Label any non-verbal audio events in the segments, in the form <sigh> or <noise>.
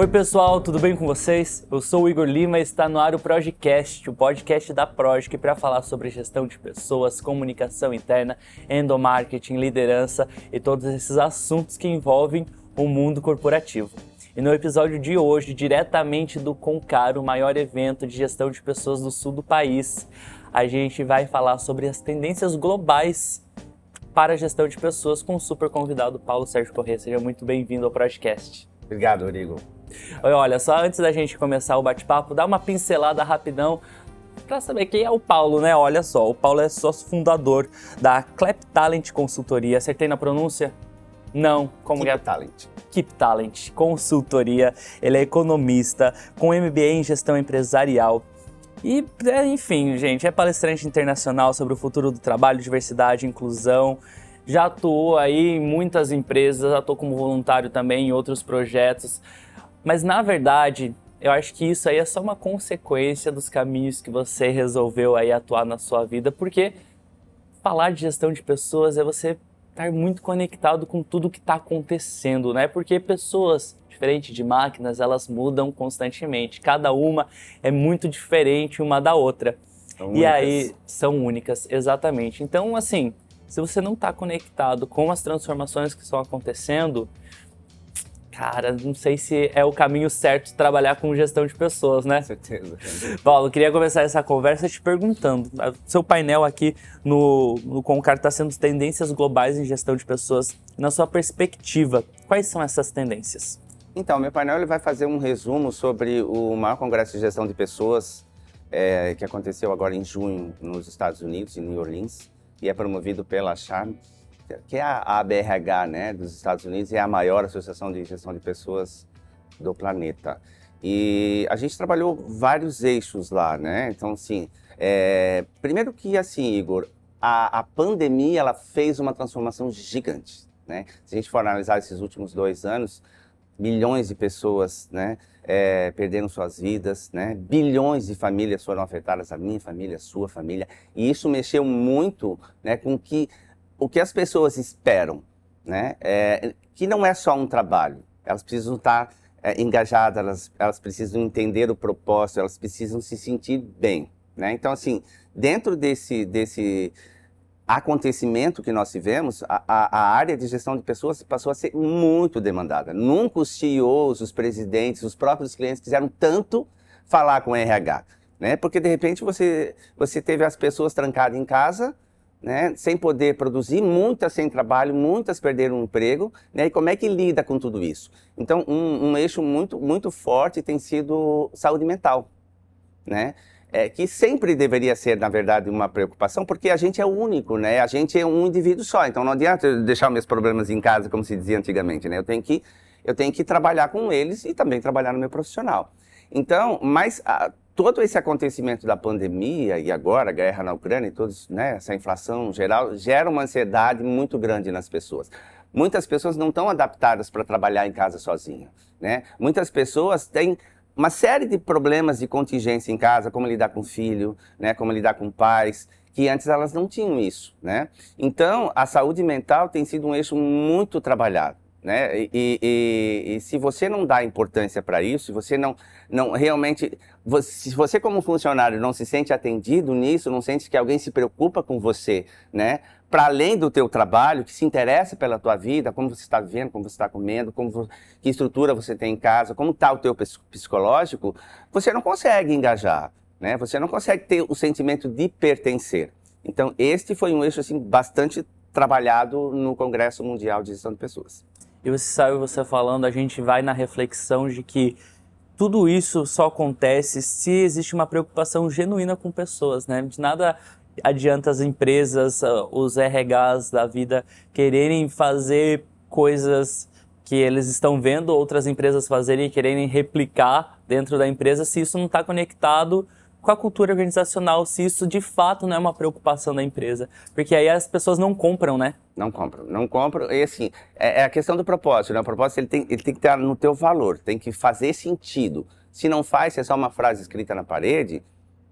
Oi pessoal, tudo bem com vocês? Eu sou o Igor Lima e está no ar o Projecast, o podcast da Project para falar sobre gestão de pessoas, comunicação interna, endomarketing, liderança e todos esses assuntos que envolvem o mundo corporativo. E no episódio de hoje, diretamente do Concar, o maior evento de gestão de pessoas do sul do país, a gente vai falar sobre as tendências globais para a gestão de pessoas com o super convidado Paulo Sérgio Corrêa. Seja muito bem-vindo ao podcast. Obrigado, Rodrigo. Olha, só antes da gente começar o bate-papo, dá uma pincelada rapidão para saber quem é o Paulo, né? Olha só, o Paulo é sócio fundador da Clap Talent Consultoria. Acertei na pronúncia? Não, como Keep é? Talent. Keep Talent Consultoria. Ele é economista com MBA em gestão empresarial. E, é, enfim, gente, é palestrante internacional sobre o futuro do trabalho, diversidade, inclusão. Já atuou aí em muitas empresas, atuou como voluntário também em outros projetos. Mas na verdade, eu acho que isso aí é só uma consequência dos caminhos que você resolveu aí atuar na sua vida, porque falar de gestão de pessoas é você estar muito conectado com tudo que está acontecendo, né? Porque pessoas, diferente de máquinas, elas mudam constantemente. Cada uma é muito diferente uma da outra. São E únicas. aí são únicas, exatamente. Então, assim, se você não está conectado com as transformações que estão acontecendo, cara, não sei se é o caminho certo trabalhar com gestão de pessoas, né? Com certeza. Paulo, queria começar essa conversa te perguntando. Seu painel aqui no, no Concar está sendo tendências globais em gestão de pessoas. Na sua perspectiva, quais são essas tendências? Então, meu painel ele vai fazer um resumo sobre o maior congresso de gestão de pessoas é, que aconteceu agora em junho nos Estados Unidos, em New Orleans, e é promovido pela Charm, que é a ABRH né, dos Estados Unidos e é a maior associação de gestão de pessoas do planeta. E a gente trabalhou vários eixos lá, né? Então, assim, é, primeiro que, assim, Igor, a, a pandemia ela fez uma transformação gigante, né? Se a gente for analisar esses últimos dois anos, milhões de pessoas, né, é, perderam suas vidas, né? Bilhões de famílias foram afetadas, a minha família, a sua família, e isso mexeu muito, né, com que o que as pessoas esperam, né? É, que não é só um trabalho. Elas precisam estar é, engajadas, elas, elas precisam entender o propósito, elas precisam se sentir bem, né? Então, assim, dentro desse, desse acontecimento que nós tivemos, a, a, área de gestão de pessoas passou a ser muito demandada. Nunca os CEOs, os presidentes, os próprios clientes quiseram tanto falar com o RH, né? Porque de repente você você teve as pessoas trancadas em casa, né? Sem poder produzir, muitas sem trabalho, muitas perderam o emprego, né? E como é que lida com tudo isso? Então um, um eixo muito muito forte tem sido saúde mental, né? É, que sempre deveria ser, na verdade, uma preocupação, porque a gente é único, né? A gente é um indivíduo só, então não adianta eu deixar meus problemas em casa, como se dizia antigamente, né? Eu tenho que, eu tenho que trabalhar com eles e também trabalhar no meu profissional. Então, mas ah, todo esse acontecimento da pandemia e agora a guerra na Ucrânia e todos, né, essa inflação geral, gera uma ansiedade muito grande nas pessoas. Muitas pessoas não estão adaptadas para trabalhar em casa sozinha, né? Muitas pessoas têm uma série de problemas de contingência em casa, como lidar com filho, né, como lidar com pais, que antes elas não tinham isso, né? Então, a saúde mental tem sido um eixo muito trabalhado, né? E, e- e- se você não dá importância para isso, se você não, não realmente, se você como funcionário não se sente atendido nisso, não sente que alguém se preocupa com você, né? Para além do teu trabalho, que se interessa pela tua vida, como você está vivendo, como você está comendo, como que estrutura você tem em casa, como está o teu ps- psicológico, você não consegue engajar, né? Você não consegue ter o sentimento de pertencer. Então, este foi um eixo assim bastante trabalhado no Congresso Mundial de Gestão de Pessoas. E você sabe, você falando, a gente vai na reflexão de que tudo isso só acontece se existe uma preocupação genuína com pessoas, né? De nada adianta as empresas, ah, os RHs da vida quererem fazer coisas que eles estão vendo outras empresas fazerem e quererem replicar dentro da empresa se isso não está conectado com a cultura organizacional, se isso de fato não é uma preocupação da empresa. Porque aí as pessoas não compram, né? Não compram, não compram. E assim, é, é a questão do propósito, né? O propósito ele tem, ele tem que estar no teu valor, tem que fazer sentido. Se não faz, se é só uma frase escrita na parede,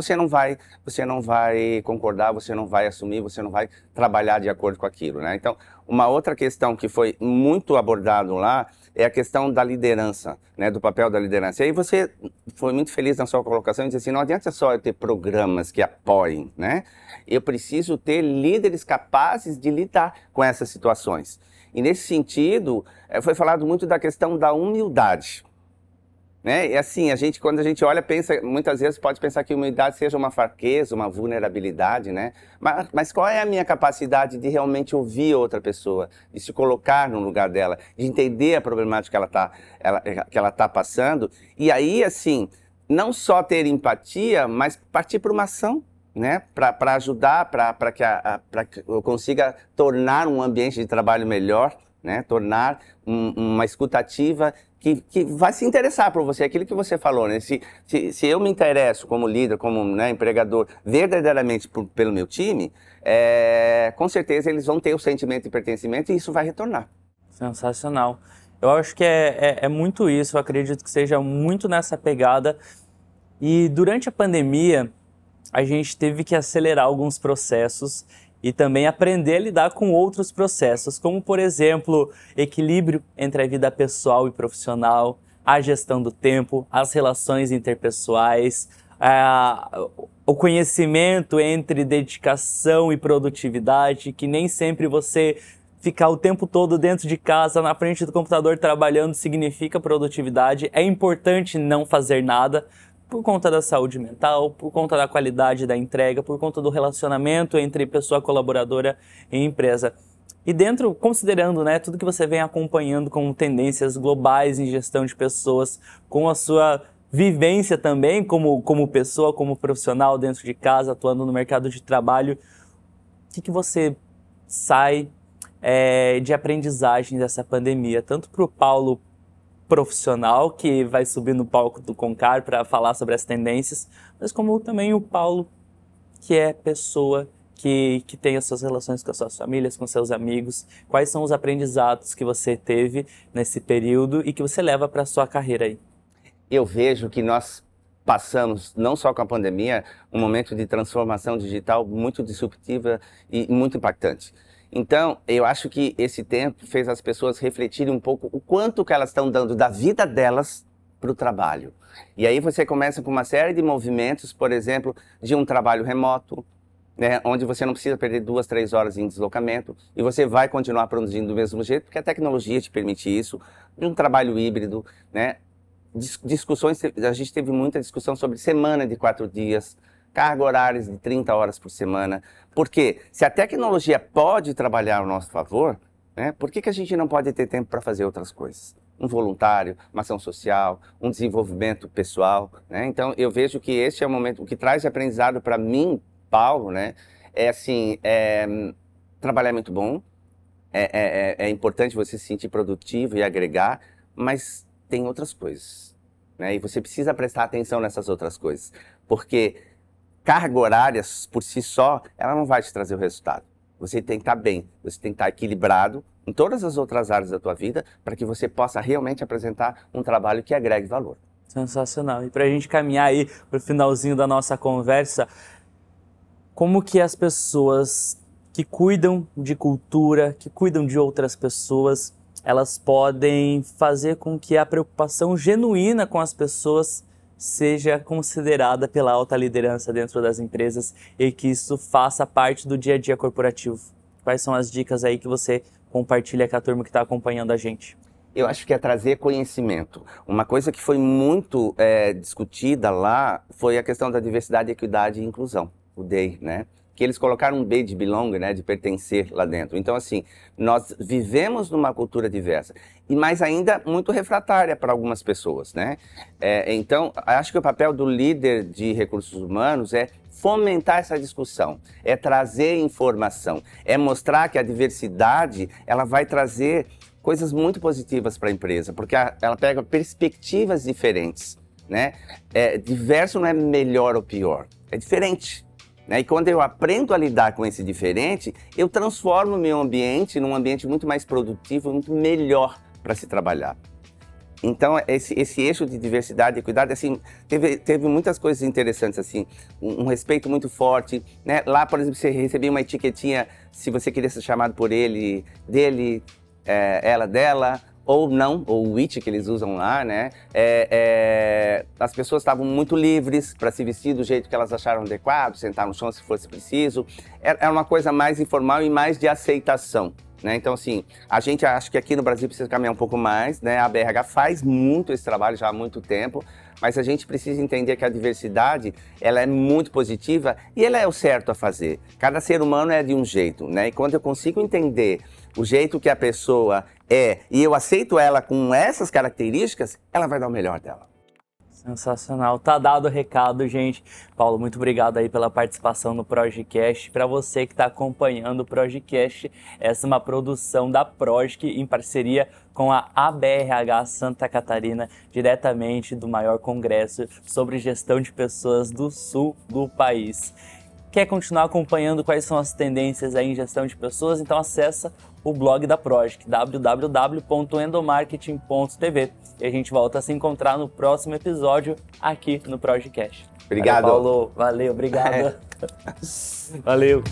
você não vai, você não vai concordar, você não vai assumir, você não vai trabalhar de acordo com aquilo, né? Então, uma outra questão que foi muito abordado lá é a questão da liderança, né, do papel da liderança. E aí você foi muito feliz na sua colocação e disse assim, não adianta só eu ter programas que apoiem, né? Eu preciso ter líderes capazes de lidar com essas situações. E nesse sentido, eh, foi falado muito da questão da humildade. Né? E assim, a gente, quando a gente olha, pensa, muitas vezes pode pensar que humildade seja uma fraqueza, uma vulnerabilidade, né? Mas, mas qual é a minha capacidade de realmente ouvir outra pessoa, de se colocar no lugar dela, de entender a problemática que ela está ela, que ela tá passando? E aí, assim, não só ter empatia, mas partir para uma ação, né? Para ajudar, para que, a, que eu consiga tornar um ambiente de trabalho melhor, né? Tornar um, uma escutativa que, que vai se interessar por você, aquilo que você falou, né? Se, se, se eu me interesso como líder, como né, empregador, verdadeiramente por, pelo meu time, é, com certeza eles vão ter o sentimento de pertencimento e isso vai retornar. Sensacional. Eu acho que é, é, é muito isso, eu acredito que seja muito nessa pegada. E durante a pandemia, a gente teve que acelerar alguns processos e também aprender a lidar com outros processos, como por exemplo, equilíbrio entre a vida pessoal e profissional, a gestão do tempo, as relações interpessoais, o conhecimento entre dedicação e produtividade, que nem sempre você ficar o tempo todo dentro de casa, na frente do computador trabalhando significa produtividade. É importante não fazer nada, por conta da saúde mental, por conta da qualidade da entrega, por conta do relacionamento entre pessoa colaboradora e empresa. E dentro, considerando né, tudo que você vem acompanhando como tendências globais em gestão de pessoas, com a sua vivência também como, como pessoa, como profissional dentro de casa, atuando no mercado de trabalho, o que, que você sai é, de aprendizagem dessa pandemia, tanto para o Paulo profissional que vai subir no palco do Concar para falar sobre as tendências, mas como também o Paulo, que é pessoa que, que tem as suas relações com as suas famílias, com seus amigos, quais são os aprendizados que você teve nesse período e que você leva para a sua carreira aí? Eu vejo que nós passamos, não só com a pandemia, um momento de transformação digital muito disruptiva e muito impactante. Então, eu acho que esse tempo fez as pessoas refletirem um pouco o quanto que elas estão dando da vida delas para o trabalho. E aí você começa com uma série de movimentos, por exemplo, de um trabalho remoto, né, onde você não precisa perder duas, três horas em deslocamento e você vai continuar produzindo do mesmo jeito, porque a tecnologia te permite isso, de um trabalho híbrido, né? Discussões, a gente teve muita discussão sobre semana de quatro dias, carga horárias de 30 horas por semana. Porque se a tecnologia pode trabalhar ao nosso favor, né, por que, que a gente não pode ter tempo para fazer outras coisas? Um voluntário, uma ação social, um desenvolvimento pessoal. Né? Então, eu vejo que esse é o momento, o que traz de aprendizado para mim, Paulo, né, é assim, é, trabalhar é muito bom, é, é, é, é importante você se sentir produtivo e agregar, mas tem outras coisas. Né? E você precisa prestar atenção nessas outras coisas. Porque carga horária por si só, ela não vai te trazer o resultado. Você tem que estar bem, você tem que estar equilibrado em todas as outras áreas da tua vida para que você possa realmente apresentar um trabalho que agregue valor. Sensacional. E para a gente caminhar aí para o finalzinho da nossa conversa, como que as pessoas que cuidam de cultura, que cuidam de outras pessoas, elas podem fazer com que a preocupação genuína com as pessoas seja considerada pela alta liderança dentro das empresas e que isso faça parte do dia a dia corporativo. Quais são as dicas aí que você compartilha com a turma que está acompanhando a gente? Eu acho que é trazer conhecimento. Uma coisa que foi muito é, discutida lá foi a questão da diversidade, equidade e inclusão, o DEI, né? Que eles colocaram um B de belong, né, de pertencer lá dentro. Então, assim, nós vivemos numa cultura diversa, e mais ainda muito refratária para algumas pessoas, né? É, então, acho que o papel do líder de recursos humanos é fomentar essa discussão, é trazer informação, é mostrar que a diversidade ela vai trazer coisas muito positivas para a empresa, porque ela pega perspectivas diferentes né? É, diverso não é melhor ou pior, é diferente. Né? E quando eu aprendo a lidar com esse diferente, eu transformo o meu ambiente num ambiente muito mais produtivo, muito melhor para se trabalhar. Então, esse, esse eixo de diversidade e cuidado, assim, teve, teve muitas coisas interessantes, assim, um, um, respeito muito forte, né? Lá, por exemplo, você recebia uma etiquetinha se você queria ser chamado por ele, dele, é, ela, dela, ou não, ou o it que eles usam lá, né? É, é, as pessoas estavam muito livres para se vestir do jeito que elas acharam adequado, sentar no chão se fosse preciso. Era, era uma coisa mais informal e mais de aceitação. Né? Então, assim, a gente acha que aqui no Brasil precisa caminhar um pouco mais, né? A BRH faz muito esse trabalho já há muito tempo, mas a gente precisa entender que a diversidade, ela é muito positiva e ela é o certo a fazer. Cada ser humano é de um jeito, né? E quando eu consigo entender o jeito que a pessoa é e eu aceito ela com essas características, ela vai dar o melhor dela. Sensacional. Tá dado o recado, gente. Paulo, muito obrigado aí pela participação no Projecast. Para você que está acompanhando o Projecast, essa é uma produção da Projic em parceria com a ABRH Santa Catarina, diretamente do maior congresso sobre gestão de pessoas do sul do país. Quer continuar acompanhando quais são as tendências em gestão de pessoas? Então acessa o blog da Project, www.endomarketing.tv. E a gente volta a se encontrar no próximo episódio aqui no Projecast. Obrigado. Valeu, Paulo. Valeu, obrigado. <laughs> Valeu.